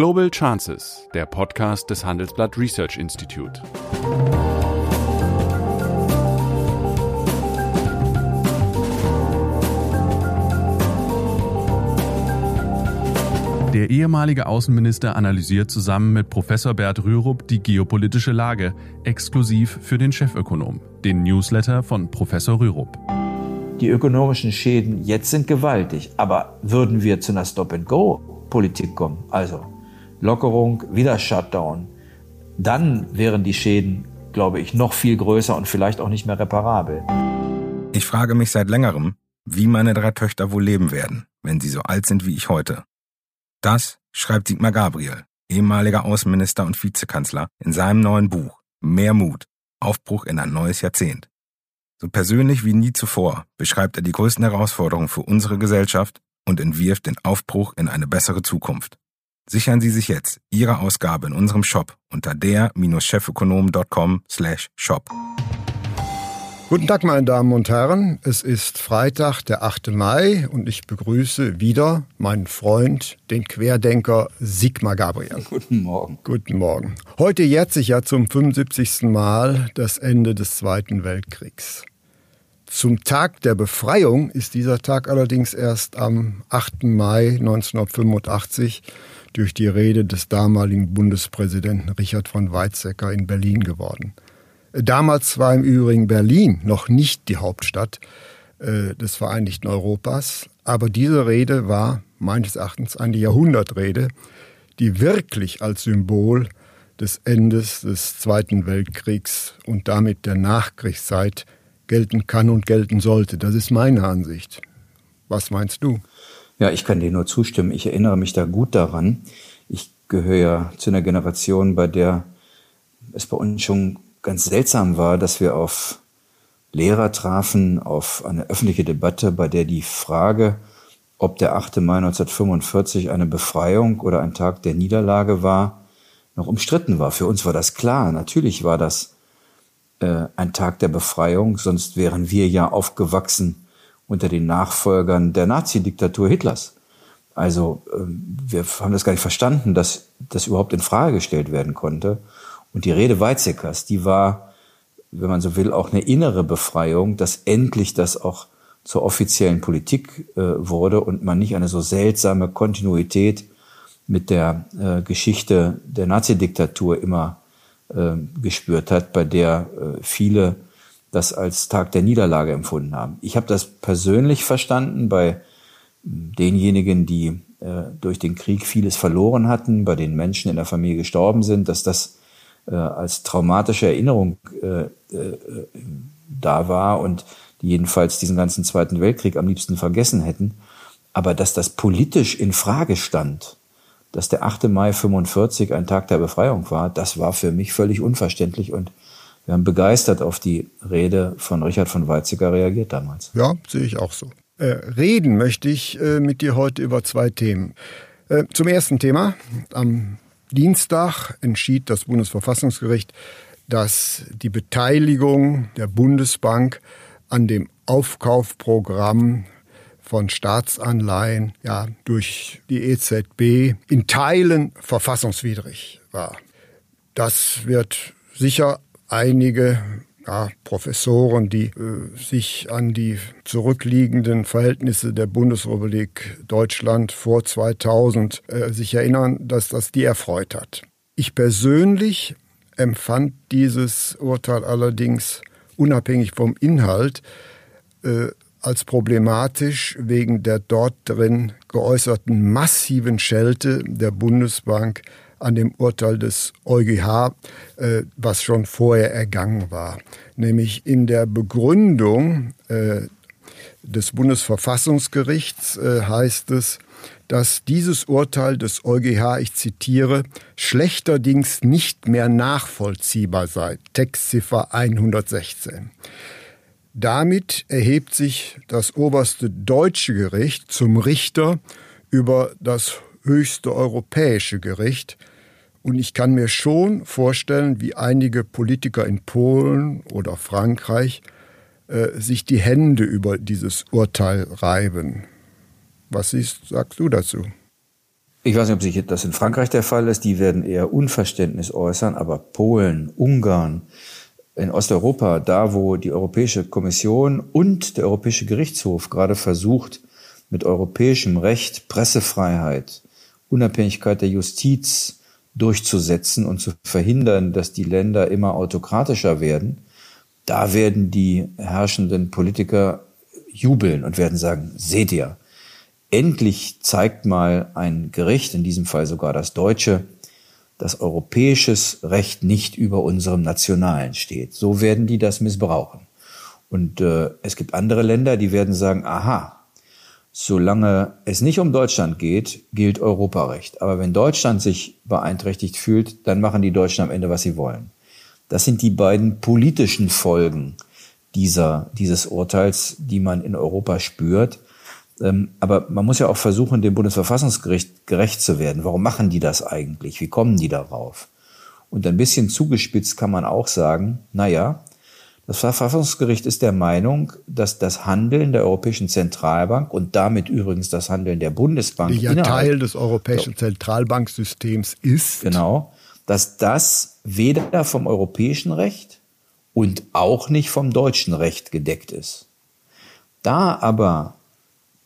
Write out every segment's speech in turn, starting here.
Global Chances, der Podcast des Handelsblatt Research Institute. Der ehemalige Außenminister analysiert zusammen mit Professor Bert Rürup die geopolitische Lage, exklusiv für den Chefökonom, den Newsletter von Professor Rürup. Die ökonomischen Schäden jetzt sind gewaltig, aber würden wir zu einer Stop-and-Go-Politik kommen, also Lockerung, wieder Shutdown, dann wären die Schäden, glaube ich, noch viel größer und vielleicht auch nicht mehr reparabel. Ich frage mich seit längerem, wie meine drei Töchter wohl leben werden, wenn sie so alt sind wie ich heute. Das schreibt Sigmar Gabriel, ehemaliger Außenminister und Vizekanzler, in seinem neuen Buch Mehr Mut, Aufbruch in ein neues Jahrzehnt. So persönlich wie nie zuvor beschreibt er die größten Herausforderungen für unsere Gesellschaft und entwirft den Aufbruch in eine bessere Zukunft. Sichern Sie sich jetzt Ihre Ausgabe in unserem Shop unter der-chefökonom.com slash shop. Guten Tag, meine Damen und Herren. Es ist Freitag, der 8. Mai und ich begrüße wieder meinen Freund, den Querdenker Sigmar Gabriel. Guten Morgen. Guten Morgen. Heute jährt sich ja zum 75. Mal das Ende des Zweiten Weltkriegs. Zum Tag der Befreiung ist dieser Tag allerdings erst am 8. Mai 1985 durch die Rede des damaligen Bundespräsidenten Richard von Weizsäcker in Berlin geworden. Damals war im Übrigen Berlin noch nicht die Hauptstadt äh, des Vereinigten Europas, aber diese Rede war meines Erachtens eine Jahrhundertrede, die wirklich als Symbol des Endes des Zweiten Weltkriegs und damit der Nachkriegszeit gelten kann und gelten sollte. Das ist meine Ansicht. Was meinst du? Ja, ich kann dir nur zustimmen. Ich erinnere mich da gut daran. Ich gehöre ja zu einer Generation, bei der es bei uns schon ganz seltsam war, dass wir auf Lehrer trafen, auf eine öffentliche Debatte, bei der die Frage, ob der 8. Mai 1945 eine Befreiung oder ein Tag der Niederlage war, noch umstritten war. Für uns war das klar. Natürlich war das äh, ein Tag der Befreiung, sonst wären wir ja aufgewachsen unter den Nachfolgern der Nazi-Diktatur Hitlers. Also äh, wir haben das gar nicht verstanden, dass das überhaupt in Frage gestellt werden konnte. Und die Rede Weizsäckers, die war, wenn man so will, auch eine innere Befreiung, dass endlich das auch zur offiziellen Politik äh, wurde und man nicht eine so seltsame Kontinuität mit der äh, Geschichte der Nazi-Diktatur immer äh, gespürt hat, bei der äh, viele das als Tag der Niederlage empfunden haben. Ich habe das persönlich verstanden bei denjenigen, die äh, durch den Krieg vieles verloren hatten, bei den Menschen in der Familie gestorben sind, dass das äh, als traumatische Erinnerung äh, äh, da war und die jedenfalls diesen ganzen Zweiten Weltkrieg am liebsten vergessen hätten. Aber dass das politisch in Frage stand, dass der 8. Mai 45 ein Tag der Befreiung war, das war für mich völlig unverständlich und wir haben begeistert auf die Rede von Richard von Weizsäcker reagiert damals. Ja, sehe ich auch so. Äh, reden möchte ich äh, mit dir heute über zwei Themen. Äh, zum ersten Thema. Am Dienstag entschied das Bundesverfassungsgericht, dass die Beteiligung der Bundesbank an dem Aufkaufprogramm von Staatsanleihen ja, durch die EZB in Teilen verfassungswidrig war. Das wird sicher einige ja, Professoren, die äh, sich an die zurückliegenden Verhältnisse der Bundesrepublik Deutschland vor 2000 äh, sich erinnern, dass das die erfreut hat. Ich persönlich empfand dieses Urteil allerdings unabhängig vom Inhalt äh, als problematisch wegen der dort drin geäußerten massiven Schelte der Bundesbank an dem Urteil des EuGH, äh, was schon vorher ergangen war. Nämlich in der Begründung äh, des Bundesverfassungsgerichts äh, heißt es, dass dieses Urteil des EuGH, ich zitiere, schlechterdings nicht mehr nachvollziehbar sei. Textziffer 116. Damit erhebt sich das oberste deutsche Gericht zum Richter über das höchste europäische Gericht, und ich kann mir schon vorstellen, wie einige Politiker in Polen oder Frankreich äh, sich die Hände über dieses Urteil reiben. Was siehst, sagst du dazu? Ich weiß nicht, ob sich das in Frankreich der Fall ist. Die werden eher Unverständnis äußern, aber Polen, Ungarn, in Osteuropa, da wo die Europäische Kommission und der Europäische Gerichtshof gerade versucht, mit europäischem Recht Pressefreiheit, Unabhängigkeit der Justiz durchzusetzen und zu verhindern, dass die Länder immer autokratischer werden, da werden die herrschenden Politiker jubeln und werden sagen, seht ihr, endlich zeigt mal ein Gericht, in diesem Fall sogar das deutsche, dass europäisches Recht nicht über unserem nationalen steht. So werden die das missbrauchen. Und äh, es gibt andere Länder, die werden sagen, aha, solange es nicht um Deutschland geht, gilt Europarecht. Aber wenn Deutschland sich beeinträchtigt fühlt, dann machen die Deutschen am Ende, was sie wollen. Das sind die beiden politischen Folgen dieser, dieses Urteils, die man in Europa spürt. Ähm, aber man muss ja auch versuchen, dem Bundesverfassungsgericht gerecht zu werden. Warum machen die das eigentlich? Wie kommen die darauf? Und ein bisschen zugespitzt kann man auch sagen, na ja, das Verfassungsgericht ist der Meinung, dass das Handeln der Europäischen Zentralbank und damit übrigens das Handeln der Bundesbank, die ja Teil des Europäischen Zentralbanksystems ist, genau, dass das weder vom europäischen Recht und auch nicht vom deutschen Recht gedeckt ist. Da aber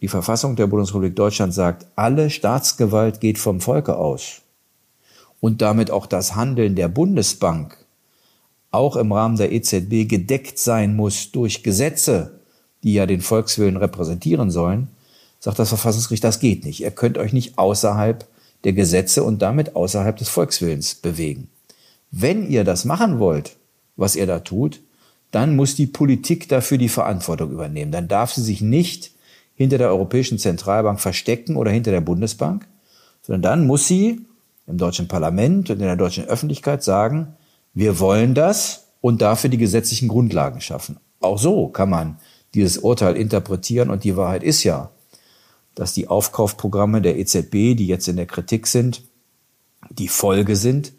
die Verfassung der Bundesrepublik Deutschland sagt, alle Staatsgewalt geht vom Volke aus und damit auch das Handeln der Bundesbank auch im Rahmen der EZB gedeckt sein muss durch Gesetze, die ja den Volkswillen repräsentieren sollen, sagt das Verfassungsgericht, das geht nicht. Ihr könnt euch nicht außerhalb der Gesetze und damit außerhalb des Volkswillens bewegen. Wenn ihr das machen wollt, was ihr da tut, dann muss die Politik dafür die Verantwortung übernehmen. Dann darf sie sich nicht hinter der Europäischen Zentralbank verstecken oder hinter der Bundesbank, sondern dann muss sie im deutschen Parlament und in der deutschen Öffentlichkeit sagen, wir wollen das und dafür die gesetzlichen Grundlagen schaffen. Auch so kann man dieses Urteil interpretieren und die Wahrheit ist ja, dass die Aufkaufprogramme der EZB, die jetzt in der Kritik sind, die Folge sind,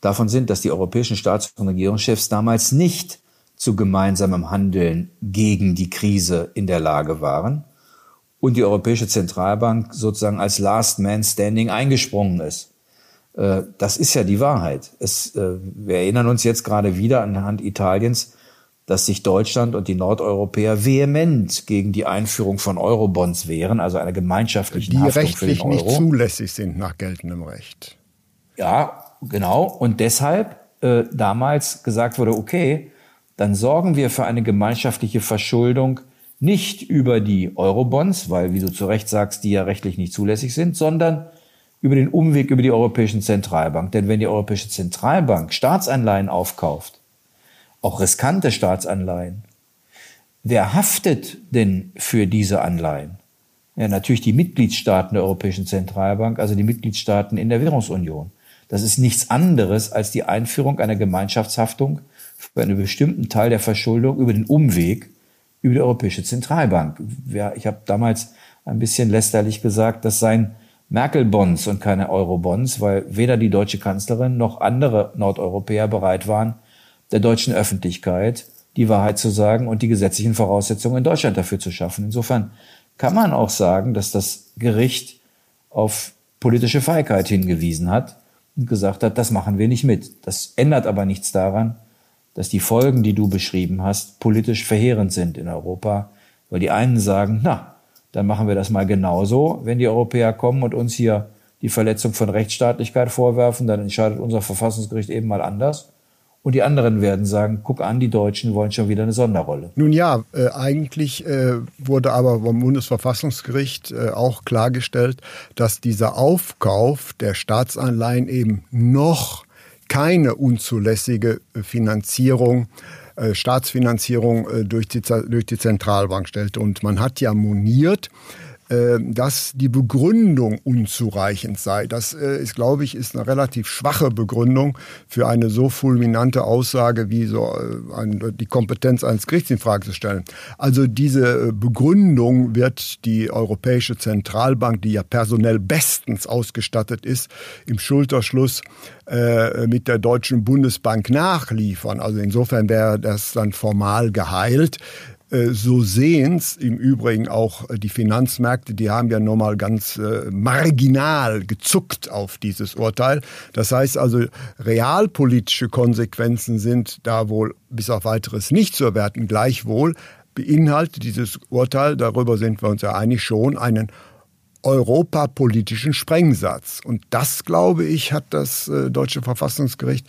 davon sind, dass die europäischen Staats- und Regierungschefs damals nicht zu gemeinsamem Handeln gegen die Krise in der Lage waren und die Europäische Zentralbank sozusagen als Last Man Standing eingesprungen ist. Äh, das ist ja die Wahrheit. Es, äh, wir erinnern uns jetzt gerade wieder anhand Italiens, dass sich Deutschland und die Nordeuropäer vehement gegen die Einführung von Eurobonds wehren, also einer gemeinschaftlichen die Haftung rechtlich für den Euro. nicht zulässig sind nach geltendem Recht. Ja, genau. Und deshalb äh, damals gesagt wurde, okay, dann sorgen wir für eine gemeinschaftliche Verschuldung nicht über die Eurobonds, weil, wie du zu Recht sagst, die ja rechtlich nicht zulässig sind, sondern über den Umweg über die Europäische Zentralbank. Denn wenn die Europäische Zentralbank Staatsanleihen aufkauft, auch riskante Staatsanleihen, wer haftet denn für diese Anleihen? Ja, natürlich die Mitgliedstaaten der Europäischen Zentralbank, also die Mitgliedstaaten in der Währungsunion. Das ist nichts anderes als die Einführung einer Gemeinschaftshaftung für einen bestimmten Teil der Verschuldung über den Umweg über die Europäische Zentralbank. Ich habe damals ein bisschen lästerlich gesagt, das seien Merkel-Bonds und keine Euro-Bonds, weil weder die deutsche Kanzlerin noch andere Nordeuropäer bereit waren, der deutschen Öffentlichkeit die Wahrheit zu sagen und die gesetzlichen Voraussetzungen in Deutschland dafür zu schaffen. Insofern kann man auch sagen, dass das Gericht auf politische Feigheit hingewiesen hat und gesagt hat, das machen wir nicht mit. Das ändert aber nichts daran, dass die Folgen, die du beschrieben hast, politisch verheerend sind in Europa, weil die einen sagen, na, dann machen wir das mal genauso. Wenn die Europäer kommen und uns hier die Verletzung von Rechtsstaatlichkeit vorwerfen, dann entscheidet unser Verfassungsgericht eben mal anders. Und die anderen werden sagen, guck an, die Deutschen wollen schon wieder eine Sonderrolle. Nun ja, äh, eigentlich äh, wurde aber vom Bundesverfassungsgericht äh, auch klargestellt, dass dieser Aufkauf der Staatsanleihen eben noch keine unzulässige Finanzierung äh, Staatsfinanzierung äh, durch die, durch die Zentralbank stellte. Und man hat ja moniert, dass die Begründung unzureichend sei. Das äh, ist, glaube ich, ist eine relativ schwache Begründung für eine so fulminante Aussage wie so äh, die Kompetenz eines Gerichts in Frage zu stellen. Also diese Begründung wird die Europäische Zentralbank, die ja personell bestens ausgestattet ist, im Schulterschluss mit der Deutschen Bundesbank nachliefern. Also insofern wäre das dann formal geheilt. Äh, so sehen's im Übrigen auch äh, die Finanzmärkte, die haben ja nochmal ganz äh, marginal gezuckt auf dieses Urteil. Das heißt also, realpolitische Konsequenzen sind da wohl bis auf weiteres nicht zu erwerten. Gleichwohl beinhaltet dieses Urteil, darüber sind wir uns ja einig, schon einen europapolitischen Sprengsatz. Und das, glaube ich, hat das deutsche Verfassungsgericht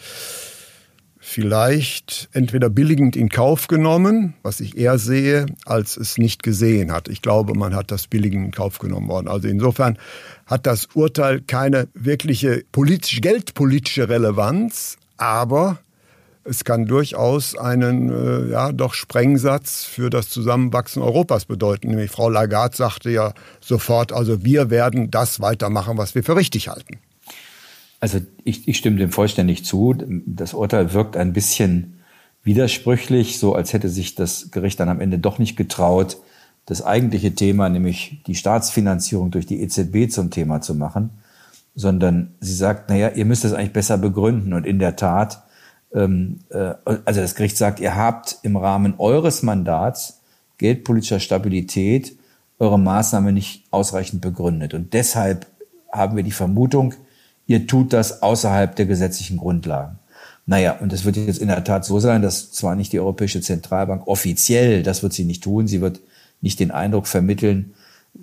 vielleicht entweder billigend in Kauf genommen, was ich eher sehe, als es nicht gesehen hat. Ich glaube, man hat das billigend in Kauf genommen worden. Also insofern hat das Urteil keine wirkliche politisch, geldpolitische Relevanz, aber es kann durchaus einen äh, ja, doch Sprengsatz für das Zusammenwachsen Europas bedeuten. Nämlich Frau Lagarde sagte ja sofort, also wir werden das weitermachen, was wir für richtig halten. Also ich, ich stimme dem vollständig zu. Das Urteil wirkt ein bisschen widersprüchlich, so als hätte sich das Gericht dann am Ende doch nicht getraut, das eigentliche Thema, nämlich die Staatsfinanzierung durch die EZB zum Thema zu machen, sondern sie sagt, naja, ihr müsst es eigentlich besser begründen. Und in der Tat, ähm, äh, also das Gericht sagt, ihr habt im Rahmen eures Mandats geldpolitischer Stabilität eure Maßnahme nicht ausreichend begründet. Und deshalb haben wir die Vermutung, ihr tut das außerhalb der gesetzlichen Grundlagen. Naja, und es wird jetzt in der Tat so sein, dass zwar nicht die Europäische Zentralbank offiziell, das wird sie nicht tun, sie wird nicht den Eindruck vermitteln,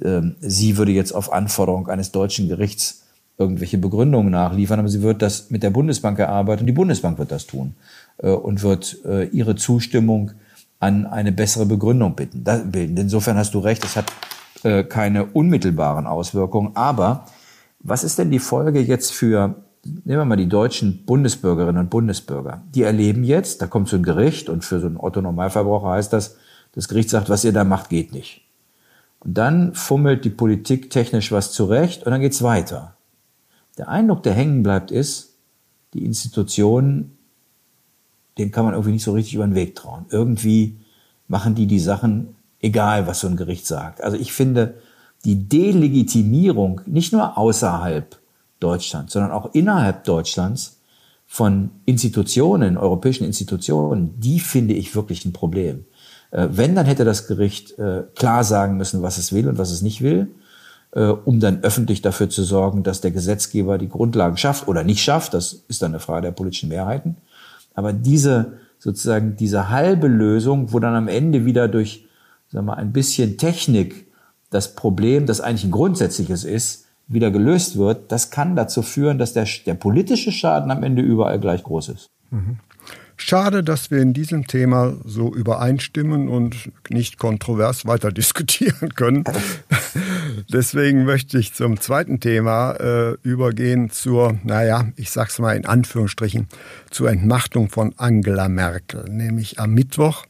äh, sie würde jetzt auf Anforderung eines deutschen Gerichts irgendwelche Begründungen nachliefern, aber sie wird das mit der Bundesbank erarbeiten und die Bundesbank wird das tun äh, und wird äh, ihre Zustimmung an eine bessere Begründung bilden. Insofern hast du recht, es hat äh, keine unmittelbaren Auswirkungen, aber was ist denn die Folge jetzt für, nehmen wir mal die deutschen Bundesbürgerinnen und Bundesbürger? Die erleben jetzt, da kommt so ein Gericht und für so einen Otto-Normalverbraucher heißt das, das Gericht sagt, was ihr da macht, geht nicht. Und dann fummelt die Politik technisch was zurecht und dann geht's weiter. Der Eindruck, der hängen bleibt, ist, die Institutionen, denen kann man irgendwie nicht so richtig über den Weg trauen. Irgendwie machen die die Sachen egal, was so ein Gericht sagt. Also ich finde, die Delegitimierung nicht nur außerhalb Deutschlands, sondern auch innerhalb Deutschlands von Institutionen, europäischen Institutionen, die finde ich wirklich ein Problem. Äh, wenn, dann hätte das Gericht äh, klar sagen müssen, was es will und was es nicht will, äh, um dann öffentlich dafür zu sorgen, dass der Gesetzgeber die Grundlagen schafft oder nicht schafft. Das ist dann eine Frage der politischen Mehrheiten. Aber diese sozusagen diese halbe Lösung, wo dann am Ende wieder durch sagen wir, ein bisschen Technik das Problem, das eigentlich ein grundsätzliches ist, wieder gelöst wird, das kann dazu führen, dass der, der politische Schaden am Ende überall gleich groß ist. Mhm. Schade, dass wir in diesem Thema so übereinstimmen und nicht kontrovers weiter diskutieren können. Deswegen möchte ich zum zweiten Thema äh, übergehen zur, naja, ich sag's mal in Anführungsstrichen, zur Entmachtung von Angela Merkel. Nämlich am Mittwoch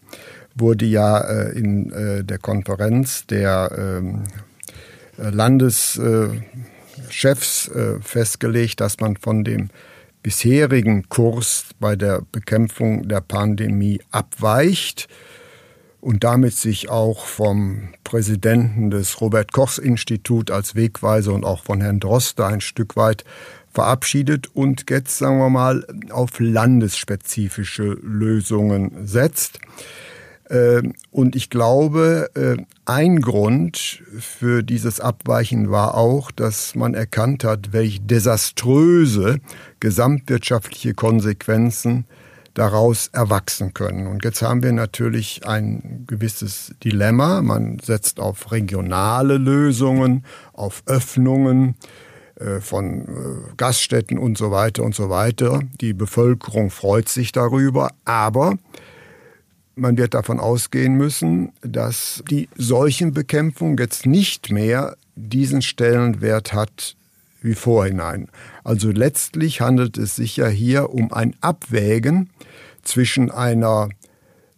wurde ja äh, in äh, der Konferenz der ähm, äh, Landeschefs äh, festgelegt, dass man von dem bisherigen Kurs bei der Bekämpfung der Pandemie abweicht und damit sich auch vom Präsidenten des Robert Kochs Institut als Wegweiser und auch von Herrn Droste ein Stück weit verabschiedet und jetzt, sagen wir mal, auf landesspezifische Lösungen setzt. Ähm, und ich glaube, äh, ein Grund für dieses Abweichen war auch, dass man erkannt hat, welche desaströse gesamtwirtschaftliche Konsequenzen daraus erwachsen können. Und jetzt haben wir natürlich ein gewisses Dilemma. Man setzt auf regionale Lösungen, auf Öffnungen äh, von äh, Gaststätten und so weiter und so weiter. Die Bevölkerung freut sich darüber, aber man wird davon ausgehen müssen, dass die Seuchenbekämpfung jetzt nicht mehr diesen Stellenwert hat wie vorhinein. Also letztlich handelt es sich ja hier um ein Abwägen zwischen einer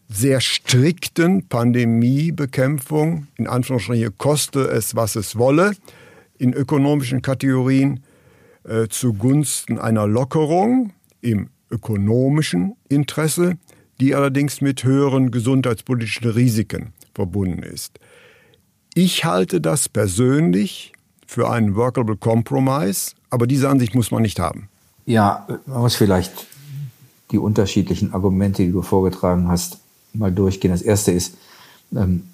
sehr strikten Pandemiebekämpfung, in Anführungsstrichen koste es, was es wolle, in ökonomischen Kategorien äh, zugunsten einer Lockerung im ökonomischen Interesse die allerdings mit höheren gesundheitspolitischen Risiken verbunden ist. Ich halte das persönlich für einen workable compromise, aber diese Ansicht muss man nicht haben. Ja, man muss vielleicht die unterschiedlichen Argumente, die du vorgetragen hast, mal durchgehen. Das erste ist, Ähm,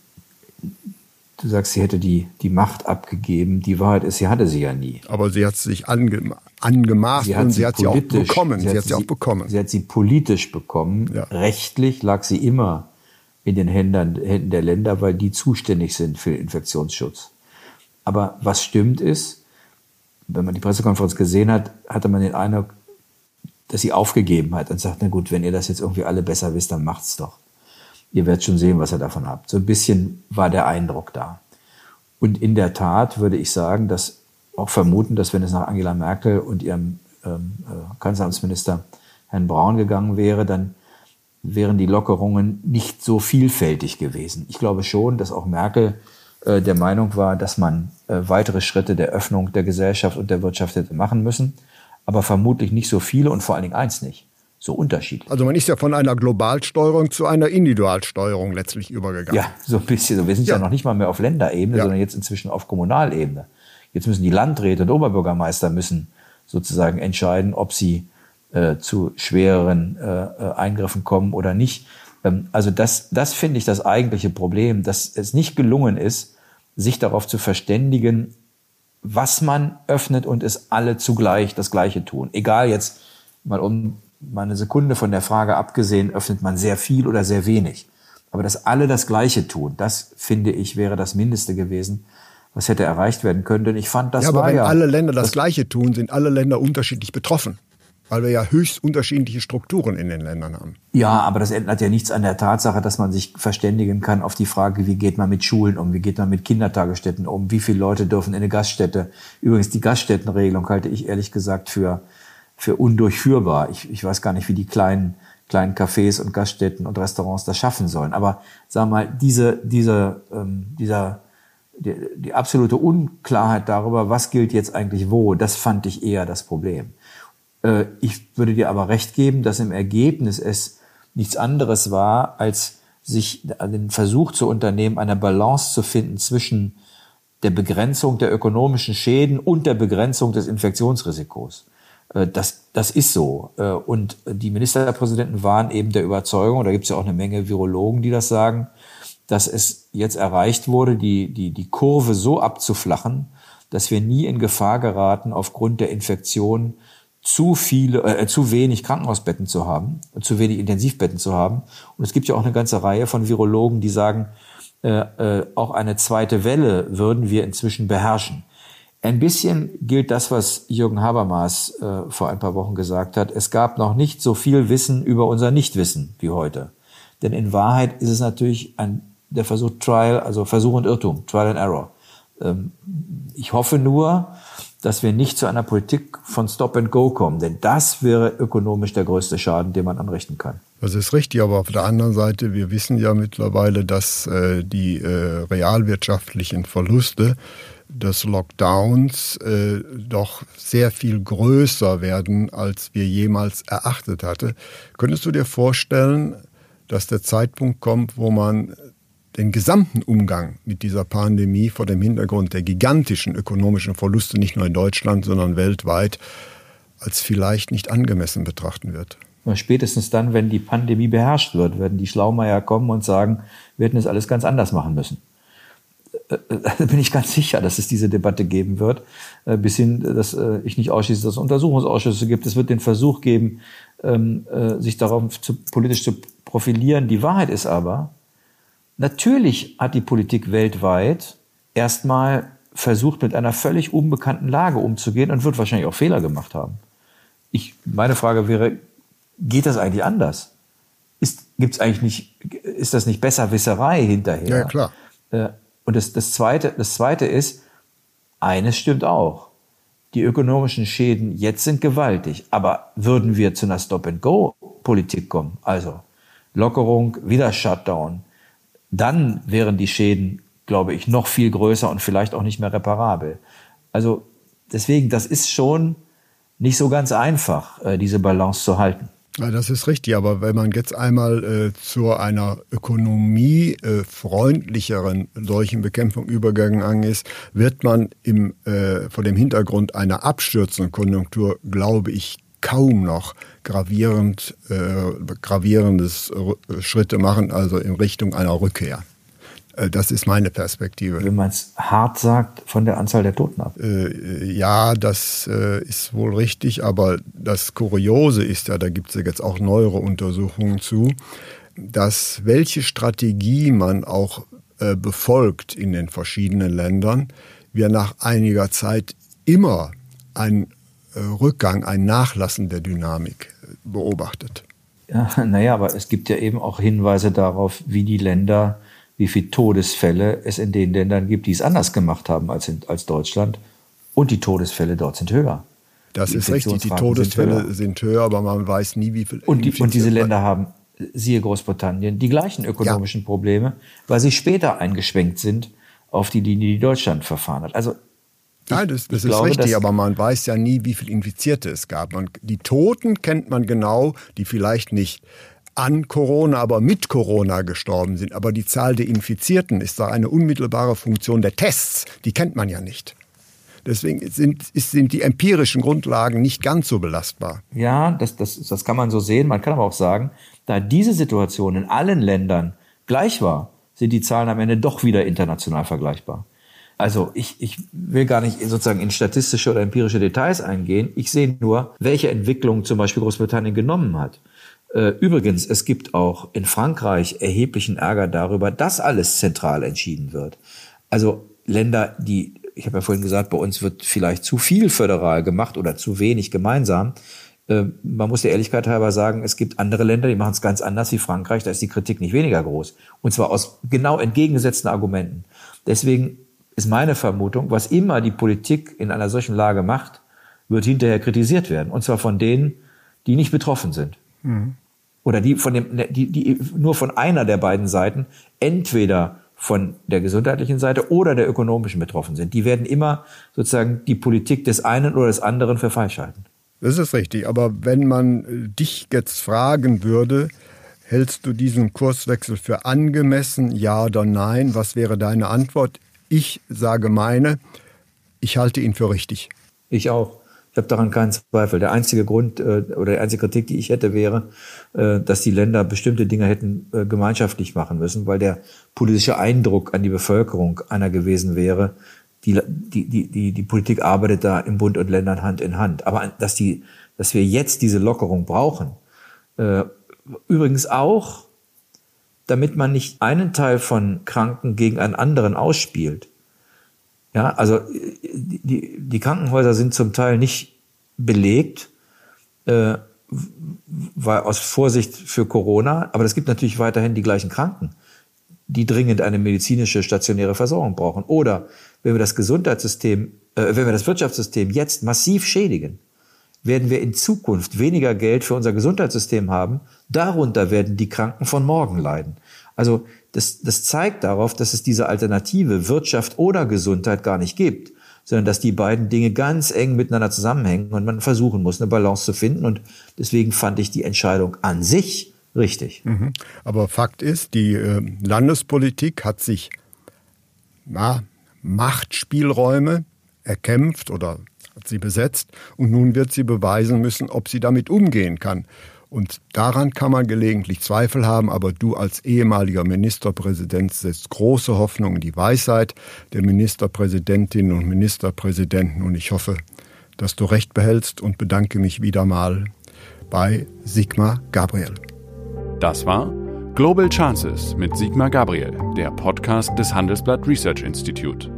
du sagst, sie hätte die, die Macht abgegeben. Die Wahrheit ist, sie hatte sie ja nie. Aber sie hat sich ange, angemaßt sie hat und sie, sie hat sie auch bekommen. Sie, sie hat sie auch bekommen. Sie hat sie politisch bekommen. Ja. Rechtlich lag sie immer in den Händen, Händen der Länder, weil die zuständig sind für den Infektionsschutz. Aber was stimmt ist, wenn man die Pressekonferenz gesehen hat, hatte man den Eindruck, dass sie aufgegeben hat und sagt, na gut, wenn ihr das jetzt irgendwie alle besser wisst, dann macht's doch. Ihr werdet schon sehen, was ihr davon habt. So ein bisschen war der Eindruck da. Und in der Tat würde ich sagen, dass auch vermuten, dass wenn es nach Angela Merkel und ihrem ähm, äh, Kanzleramtsminister Herrn Braun gegangen wäre, dann wären die Lockerungen nicht so vielfältig gewesen. Ich glaube schon, dass auch Merkel äh, der Meinung war, dass man äh, weitere Schritte der Öffnung der Gesellschaft und der Wirtschaft hätte machen müssen, aber vermutlich nicht so viele und vor allen Dingen eins nicht, so unterschiedlich. Also man ist ja von einer Globalsteuerung zu einer Individualsteuerung letztlich übergegangen. Ja, so ein bisschen. Wir sind ja, Ja. noch nicht mal mehr auf Länderebene, Ja. sondern jetzt inzwischen auf Kommunalebene. Jetzt müssen die Landräte und Oberbürgermeister müssen sozusagen entscheiden, ob sie äh, zu schwereren äh, äh, Eingriffen kommen oder nicht. Ähm, also das, das finde ich das eigentliche Problem, dass es nicht gelungen ist, sich darauf zu verständigen, was man öffnet und es alle zugleich das Gleiche tun. Egal jetzt mal um mal eine Sekunde von der Frage abgesehen, öffnet man sehr viel oder sehr wenig. Aber dass alle das Gleiche tun, das finde ich wäre das Mindeste gewesen, was hätte erreicht werden können. Denn ich fand, das ja, aber war wenn ja alle Länder das, Gleiche tun, sind alle Länder unterschiedlich betroffen. Weil wir ja höchst unterschiedliche Strukturen in den Ländern haben. Ja, aber das ändert ja nichts an der Tatsache, dass man sich verständigen kann auf die Frage, wie geht man mit Schulen um, wie geht man mit Kindertagesstätten um, wie viele Leute dürfen in eine Gaststätte. Übrigens, die Gaststättenregelung halte ich ehrlich gesagt für, für undurchführbar. Ich, ich weiß gar nicht, wie die kleinen, kleinen Cafés und Gaststätten und Restaurants das schaffen sollen. Aber sag mal, diese, diese, ähm, dieser, die, die absolute Unklarheit darüber, was gilt jetzt eigentlich wo, das fand ich eher das Problem. Äh, Ich würde dir aber recht geben, dass im Ergebnis es nichts anderes war, als sich den Versuch zu unternehmen, eine Balance zu finden zwischen der Begrenzung der ökonomischen Schäden und der Begrenzung des Infektionsrisikos. Äh, Das, das ist so. Äh, Und die Ministerpräsidenten waren eben der Überzeugung, da gibt es ja auch eine Menge Virologen, die das sagen, dass es jetzt erreicht wurde, die, die, die Kurve so abzuflachen, dass wir nie in Gefahr geraten, aufgrund der Infektion zu viele, äh, zu wenig Krankenhausbetten zu haben, zu wenig Intensivbetten zu haben. Und es gibt ja auch eine ganze Reihe von Virologen, die sagen, äh, äh, auch eine zweite Welle würden wir inzwischen beherrschen. Ein bisschen gilt das, was Jürgen Habermas äh, vor ein paar Wochen gesagt hat. Es gab noch nicht so viel Wissen über unser Nichtwissen wie heute. Denn in Wahrheit ist es natürlich ein, der Versuch Trial, also Versuch und Irrtum, Trial and Error. Ähm, ich hoffe nur, dass wir nicht zu einer Politik von Stop and Go kommen, denn das wäre ökonomisch der größte Schaden, den man anrichten kann. Das ist richtig, aber auf der anderen Seite, wir wissen ja mittlerweile, dass äh, die äh, realwirtschaftlichen Verluste des Lockdowns äh, doch sehr viel größer werden, als wir jemals erachtet hatte. Könntest du dir vorstellen, dass der Zeitpunkt kommt, wo man den gesamten Umgang mit dieser Pandemie vor dem Hintergrund der gigantischen ökonomischen Verluste nicht nur in Deutschland, sondern weltweit als vielleicht nicht angemessen betrachten wird? Spätestens dann, wenn die Pandemie beherrscht wird, werden die Schlaumeier kommen und sagen, wir hätten es alles ganz anders machen müssen. Äh, Da bin ich ganz sicher, dass es diese Debatte geben wird, äh, bis hin, dass äh, ich nicht ausschließe, dass es Untersuchungsausschüsse gibt. Es wird den Versuch geben, ähm, äh, sich darauf zu, politisch zu profilieren. Die Wahrheit ist aber, natürlich hat die Politik weltweit erstmal versucht, mit einer völlig unbekannten Lage umzugehen und wird wahrscheinlich auch Fehler gemacht haben. Ich, meine Frage wäre, geht das eigentlich anders? Ist, gibt's eigentlich nicht, ist das nicht Besserwisserei hinterher? Ja, klar. Äh, Und das, das, zweite, das zweite ist, eines stimmt auch. Die ökonomischen Schäden jetzt sind gewaltig. Aber würden wir zu einer Stop-and-Go-Politik kommen, also Lockerung, wieder Shutdown, dann wären die Schäden, glaube ich, noch viel größer und vielleicht auch nicht mehr reparabel. Also deswegen, das ist schon nicht so ganz einfach, äh, diese Balance zu halten. Ja, das ist richtig, aber wenn man jetzt einmal äh, zu einer ökonomiefreundlicheren äh, solchen Bekämpfung übergegangen ist, wird man im, äh, vor dem Hintergrund einer abstürzenden Konjunktur, glaube ich, kaum noch gravierend, äh, gravierendes Schritte machen, also in Richtung einer Rückkehr. Äh, das ist meine Perspektive. Wenn man es hart sagt, von der Anzahl der Toten ab. Äh, ja, das äh, ist wohl richtig, aber das Kuriose ist ja, da gibt es ja jetzt auch neuere Untersuchungen zu, dass welche Strategie man auch äh, befolgt in den verschiedenen Ländern, wir nach einiger Zeit immer einen äh, Rückgang, ein Nachlassen der Dynamik äh, beobachtet. Ja, naja, aber es gibt ja eben auch Hinweise darauf, wie die Länder wie viele Todesfälle es in den Ländern gibt, die es anders gemacht haben als, in, als Deutschland. Und die Todesfälle dort sind höher. Das die ist richtig, die Todesfälle sind höher. sind höher. aber man weiß nie, wie viel. Und, die, und diese Länder haben, siehe Großbritannien, die gleichen ökonomischen ja. Probleme, weil sie später eingeschwenkt sind auf die Linie, die Deutschland verfahren hat. Also Nein, das, das ist glaube, richtig, aber man weiß ja nie, wie viele Infizierte es gab. Man, die Toten kennt man genau, die vielleicht nicht an Corona, aber mit Corona gestorben sind. Aber die Zahl der Infizierten ist da eine unmittelbare Funktion der Tests. Die kennt man ja nicht. Deswegen sind, sind die empirischen Grundlagen nicht ganz so belastbar. Ja, das, das, das kann man so sehen. Man kann aber auch sagen, da diese Situation in allen Ländern gleich war, sind die Zahlen am Ende doch wieder international vergleichbar. Also ich, ich will gar nicht sozusagen in statistische oder empirische Details eingehen. Ich sehe nur, welche Entwicklung zum Beispiel Großbritannien genommen hat. Äh, übrigens, es gibt auch in Frankreich erheblichen Ärger darüber, dass alles zentral entschieden wird. Also Länder, die, ich habe ja vorhin gesagt, bei uns wird vielleicht zu viel föderal gemacht oder zu wenig gemeinsam. Äh, man muss der Ehrlichkeit halber sagen, es gibt andere Länder, die machen es ganz anders wie Frankreich, da ist die Kritik nicht weniger groß. Und zwar aus genau entgegengesetzten Argumenten. Deswegen ist meine Vermutung, was immer die Politik in einer solchen Lage macht, wird hinterher kritisiert werden. Und zwar von denen, die nicht betroffen sind. Mhm oder die von dem, die, die nur von einer der beiden Seiten, entweder von der gesundheitlichen Seite oder der ökonomischen betroffen sind. Die werden immer sozusagen die Politik des einen oder des anderen für falsch halten. Das ist richtig. Aber wenn man dich jetzt fragen würde, hältst du diesen Kurswechsel für angemessen, ja oder nein? Was wäre deine Antwort? Ich sage meine, ich halte ihn für richtig. Ich auch. Ich habe daran keinen Zweifel. Der einzige Grund äh, oder die einzige Kritik, die ich hätte, wäre, äh, dass die Länder bestimmte Dinge hätten äh, gemeinschaftlich machen müssen, weil der politische Eindruck an die Bevölkerung einer gewesen wäre, die, die, die, die, die Politik arbeitet da im Bund und Ländern Hand in Hand. Aber dass, die, dass wir jetzt diese Lockerung brauchen, äh, übrigens auch, damit man nicht einen Teil von Kranken gegen einen anderen ausspielt, ja, also die, die Krankenhäuser sind zum Teil nicht belegt, äh, weil aus Vorsicht für Corona, aber es gibt natürlich weiterhin die gleichen Kranken, die dringend eine medizinische stationäre Versorgung brauchen. Oder wenn wir das Gesundheitssystem, äh, wenn wir das Wirtschaftssystem jetzt massiv schädigen, werden wir in Zukunft weniger Geld für unser Gesundheitssystem haben. Darunter werden die Kranken von morgen leiden. Also das, das zeigt darauf, dass es diese Alternative Wirtschaft oder Gesundheit gar nicht gibt, sondern dass die beiden Dinge ganz eng miteinander zusammenhängen und man versuchen muss, eine Balance zu finden. Und deswegen fand ich die Entscheidung an sich richtig. Mhm. Aber Fakt ist, die äh, Landespolitik hat sich na, Machtspielräume erkämpft oder hat sie besetzt und nun wird sie beweisen müssen, ob sie damit umgehen kann. Und daran kann man gelegentlich Zweifel haben, aber du als ehemaliger Ministerpräsident setzt große Hoffnung in die Weisheit der Ministerpräsidentinnen und Ministerpräsidenten. Und ich hoffe, dass du recht behältst und bedanke mich wieder mal bei Sigmar Gabriel. Das war Global Chances mit Sigmar Gabriel, der Podcast des Handelsblatt Research Institute.